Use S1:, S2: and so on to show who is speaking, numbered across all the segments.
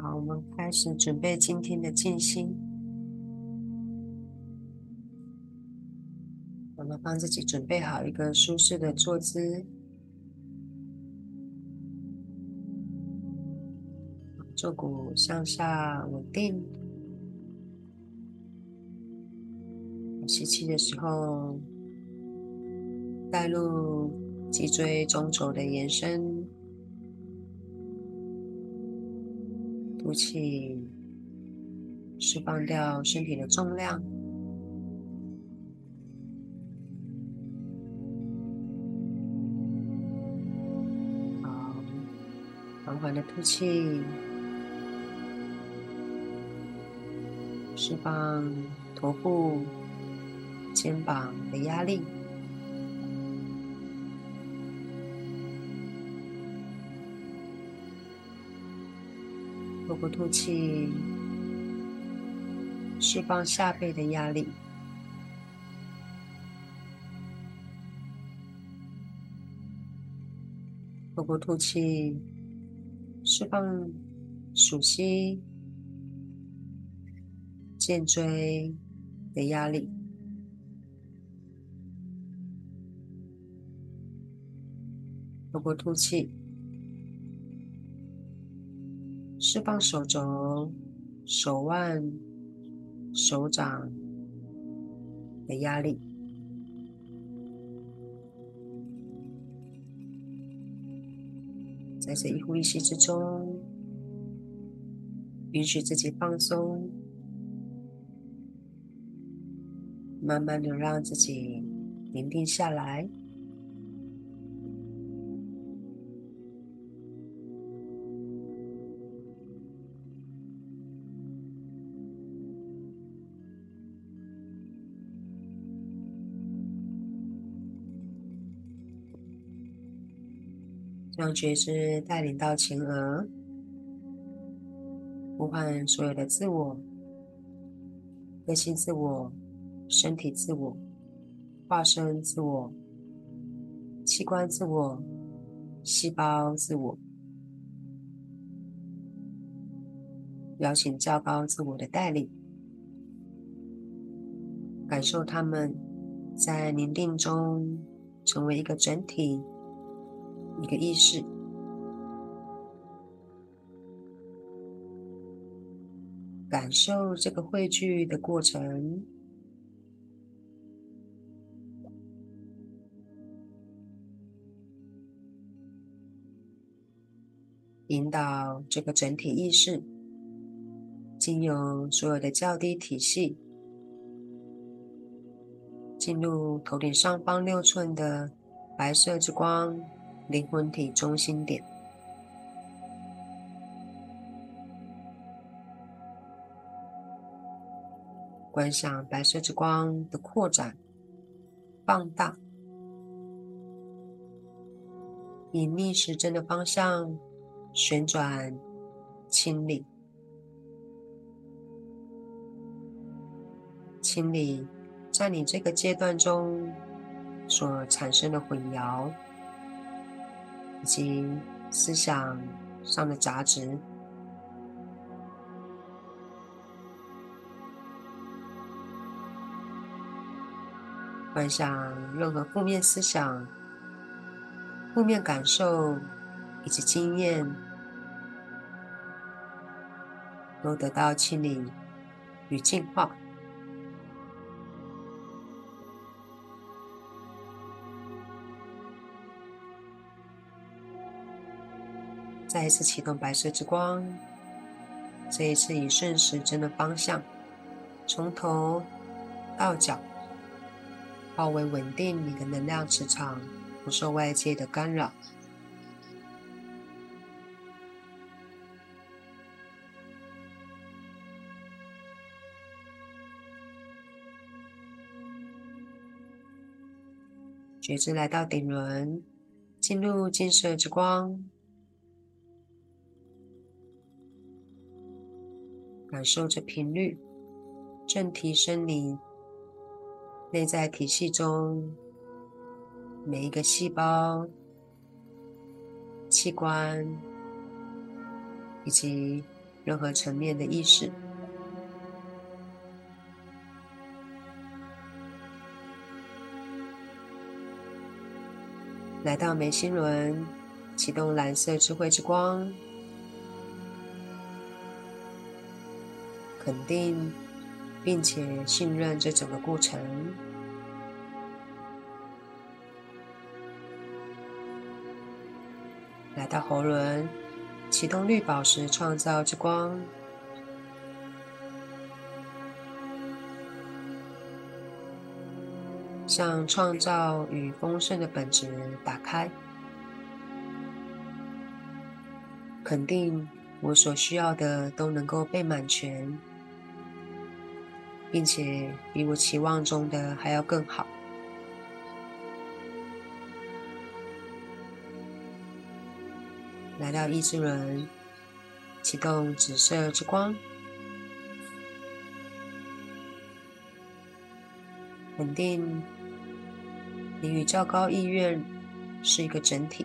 S1: 好，我们开始准备今天的静心。我们帮自己准备好一个舒适的坐姿，坐骨向下稳定。吸气的时候，带入脊椎中轴的延伸。呼气，释放掉身体的重量。好，缓缓的吐气，释放头部、肩膀的压力。透过吐气，释放下背的压力；透过吐气，释放属膝、肩椎的压力；透过吐气。释放手肘、手腕、手掌的压力，在这一呼一吸之中，允许自己放松，慢慢的让自己宁静下来。让觉知带领到前额，呼唤所有的自我、个性自我、身体自我、化身自我、器官自我、细胞自我，邀请较高自我的带领，感受他们在宁静中成为一个整体。一个意识，感受这个汇聚的过程，引导这个整体意识，经由所有的较低体系，进入头顶上方六寸的白色之光。灵魂体中心点，观想白色之光的扩展、放大，以逆时针的方向旋转、清理、清理，在你这个阶段中所产生的混淆。以及思想上的杂质，幻想任何负面思想、负面感受以及经验，都得到清理与净化。再一次启动白色之光，这一次以顺时针的方向，从头到脚，包围稳定你的能量磁场，不受外界的干扰。觉知来到顶轮，进入金色之光。感受着频率，正提升你内在体系中每一个细胞、器官以及任何层面的意识。来到眉心轮，启动蓝色智慧之光，肯定并且信任这整个过程。来到喉轮，启动绿宝石创造之光，向创造与丰盛的本质打开。肯定我所需要的都能够被满全，并且比我期望中的还要更好。来到意志轮，启动紫色之光，肯定你与较高意愿是一个整体。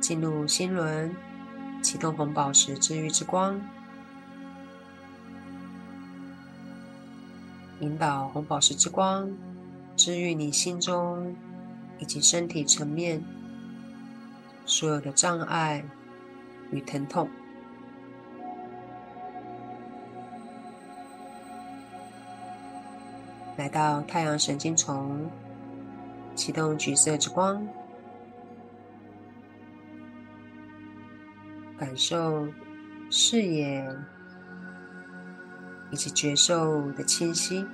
S1: 进入心轮，启动红宝石治愈之光，引导红宝石之光。治愈你心中以及身体层面所有的障碍与疼痛。来到太阳神经丛，启动橘色之光，感受视野以及觉受的清晰。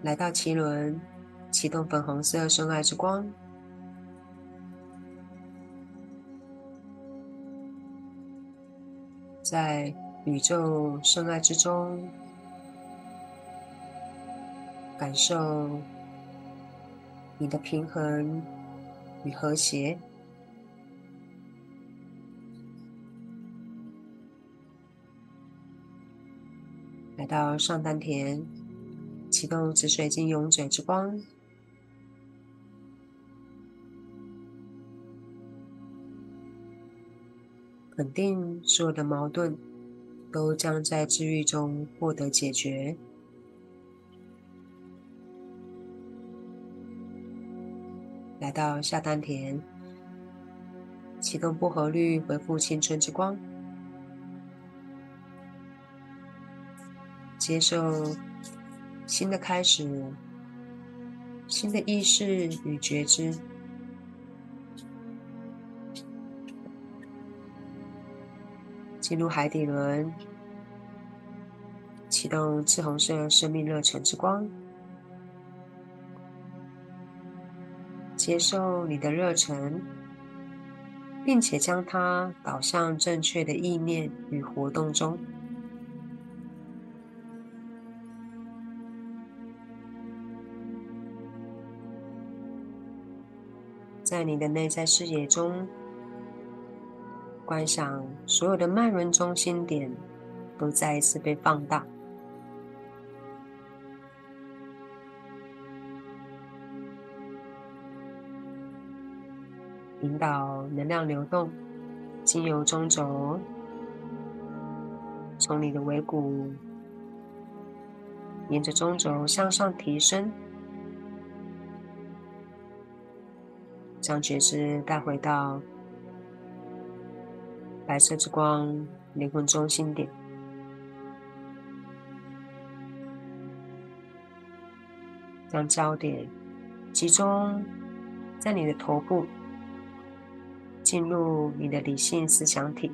S1: 来到奇轮，启动粉红色深爱之光，在宇宙深爱之中，感受你的平衡与和谐。来到上丹田。启动紫水晶勇者之光，肯定所有的矛盾都将在治愈中获得解决。来到下丹田，启动薄荷绿恢复青春之光，接受。新的开始，新的意识与觉知，进入海底轮，启动赤红色生命热忱之光，接受你的热忱，并且将它导向正确的意念与活动中。在你的内在视野中，观想所有的脉轮中心点都再一次被放大，到能量流动，经由中轴，从你的尾骨沿着中轴向上提升。将觉知带回到白色之光灵魂中心点，将焦点集中在你的头部，进入你的理性思想体，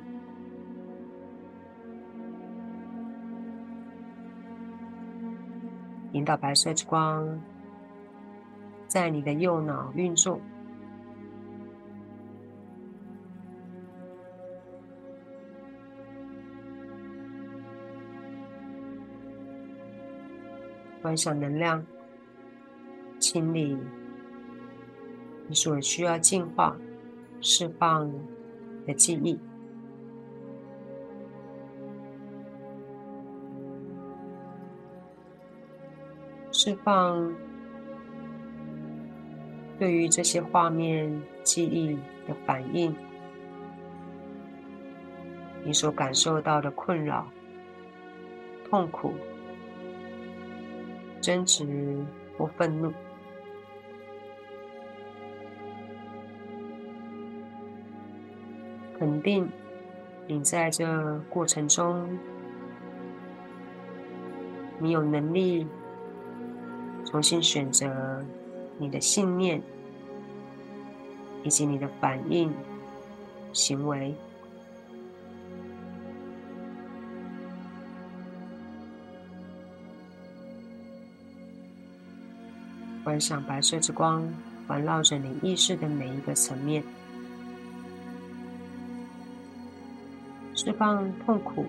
S1: 引导白色之光在你的右脑运作。观想能量，清理你所需要净化、释放的记忆，释放对于这些画面记忆的反应，你所感受到的困扰、痛苦、争执或愤怒。肯定你在这过程中，你有能力重新选择你的信念以及你的反应行为。观想白色之光环绕着你意识的每一个层面。放痛苦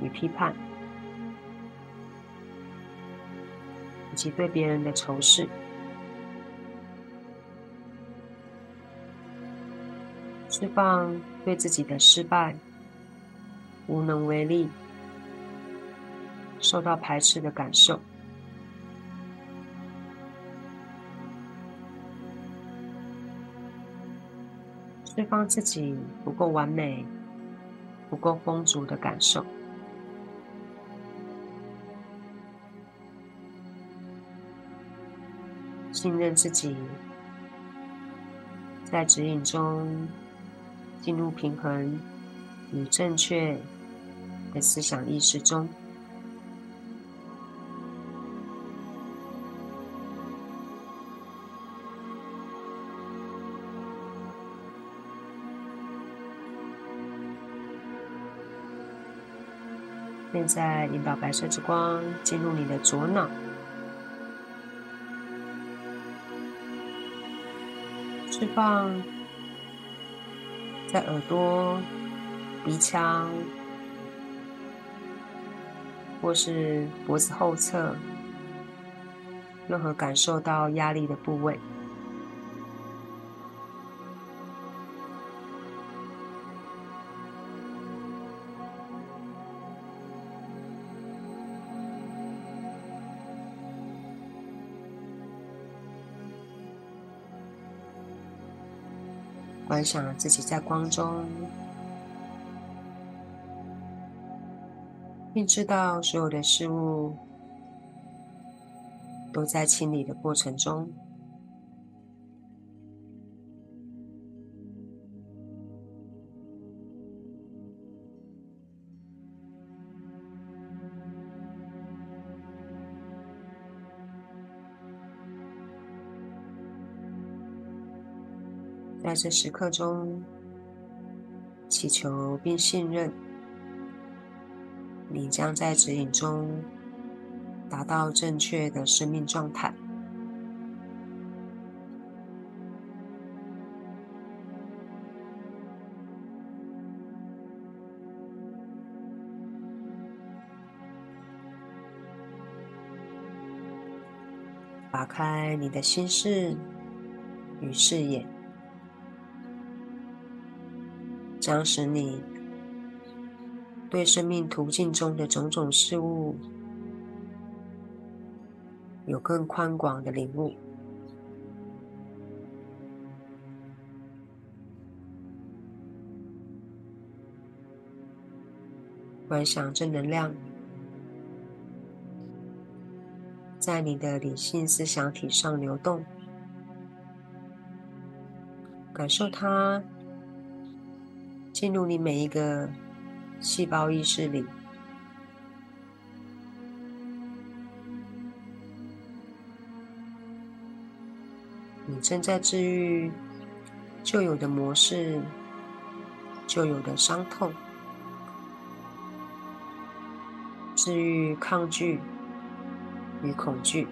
S1: 与批判，以及对别人的仇视；释放对自己的失败、无能为力、受到排斥的感受；释放自己不够完美。不够丰足的感受，信任自己，在指引中进入平衡与正确的思想意识中。现在引导白色之光进入你的左脑，释放在耳朵、鼻腔或是脖子后侧任何感受到压力的部位。观赏自己在光中，并知道所有的事物都在清理的过程中。在这时刻中，祈求并信任，你将在指引中达到正确的生命状态。打开你的心事与视野。将使你对生命途径中的种种事物有更宽广的领悟。观想正能量在你的理性思想体上流动，感受它。进入你每一个细胞意识里，你正在治愈旧有的模式、旧有的伤痛，治愈抗拒与恐惧。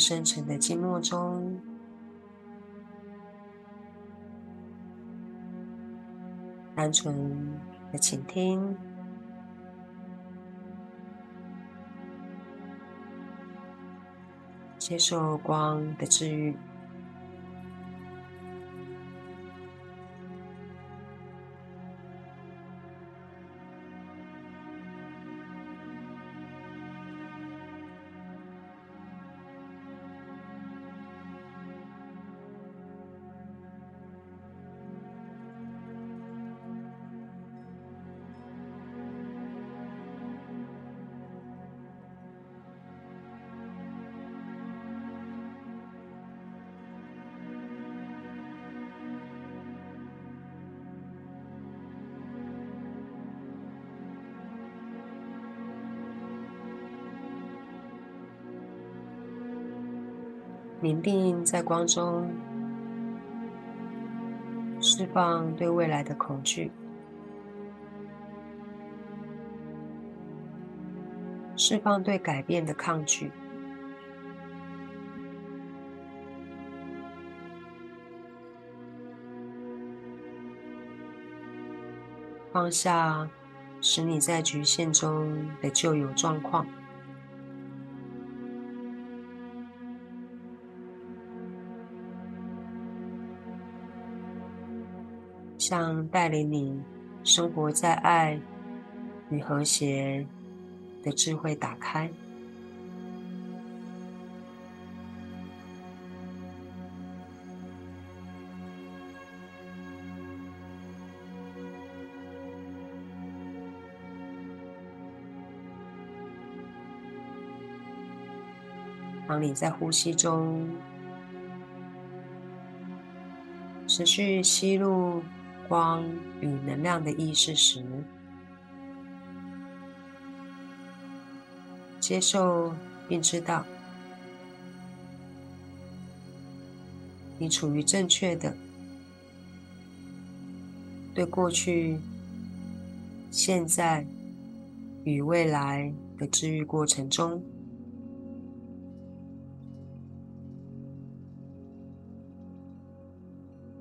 S1: 深沉的寂寞中，单纯的倾听，接受光的治愈。凝定在光中，释放对未来的恐惧，释放对改变的抗拒，放下使你在局限中的旧有状况。向带领你生活在爱与和谐的智慧打开。当你在呼吸中持续吸入。光与能量的意识时，接受并知道，你处于正确的对过去、现在与未来的治愈过程中，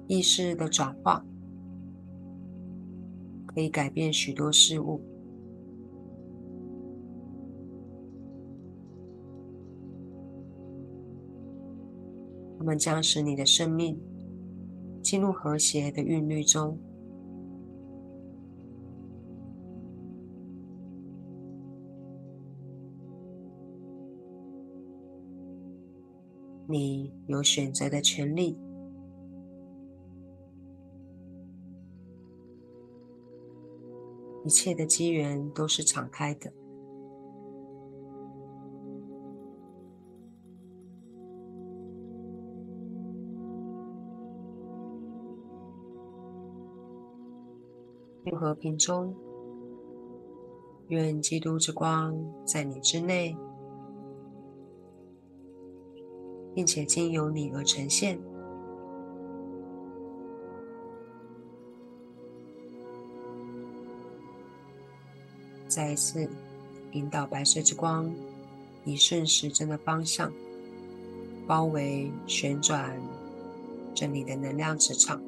S1: 意识的转化。可以改变许多事物，它们将使你的生命进入和谐的韵律中。你有选择的权利。一切的机缘都是敞开的。愿和平中，愿基督之光在你之内，并且经由你而呈现。再一次引导白色之光，以顺时针的方向包围、旋转这里的能量磁场，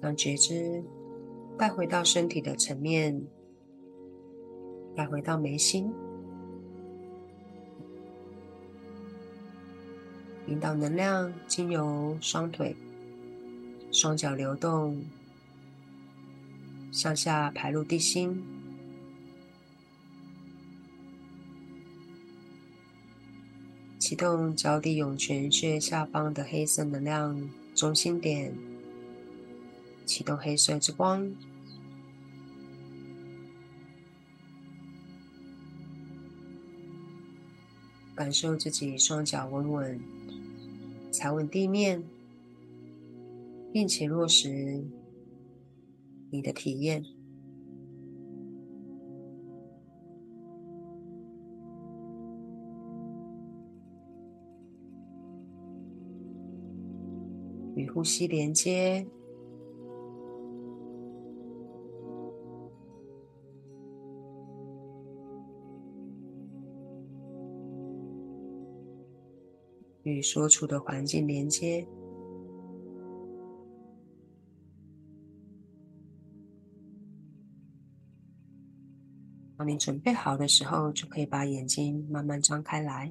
S1: 让觉知带回到身体的层面，带回到眉心，引导能量经由双腿。双脚流动，向下排入地心，启动脚底涌泉穴下方的黑色能量中心点，启动黑色之光，感受自己双脚稳稳踩稳地面。并且落实你的体验。与呼吸连接。与所处的环境连接。你准备好的时候，就可以把眼睛慢慢张开来。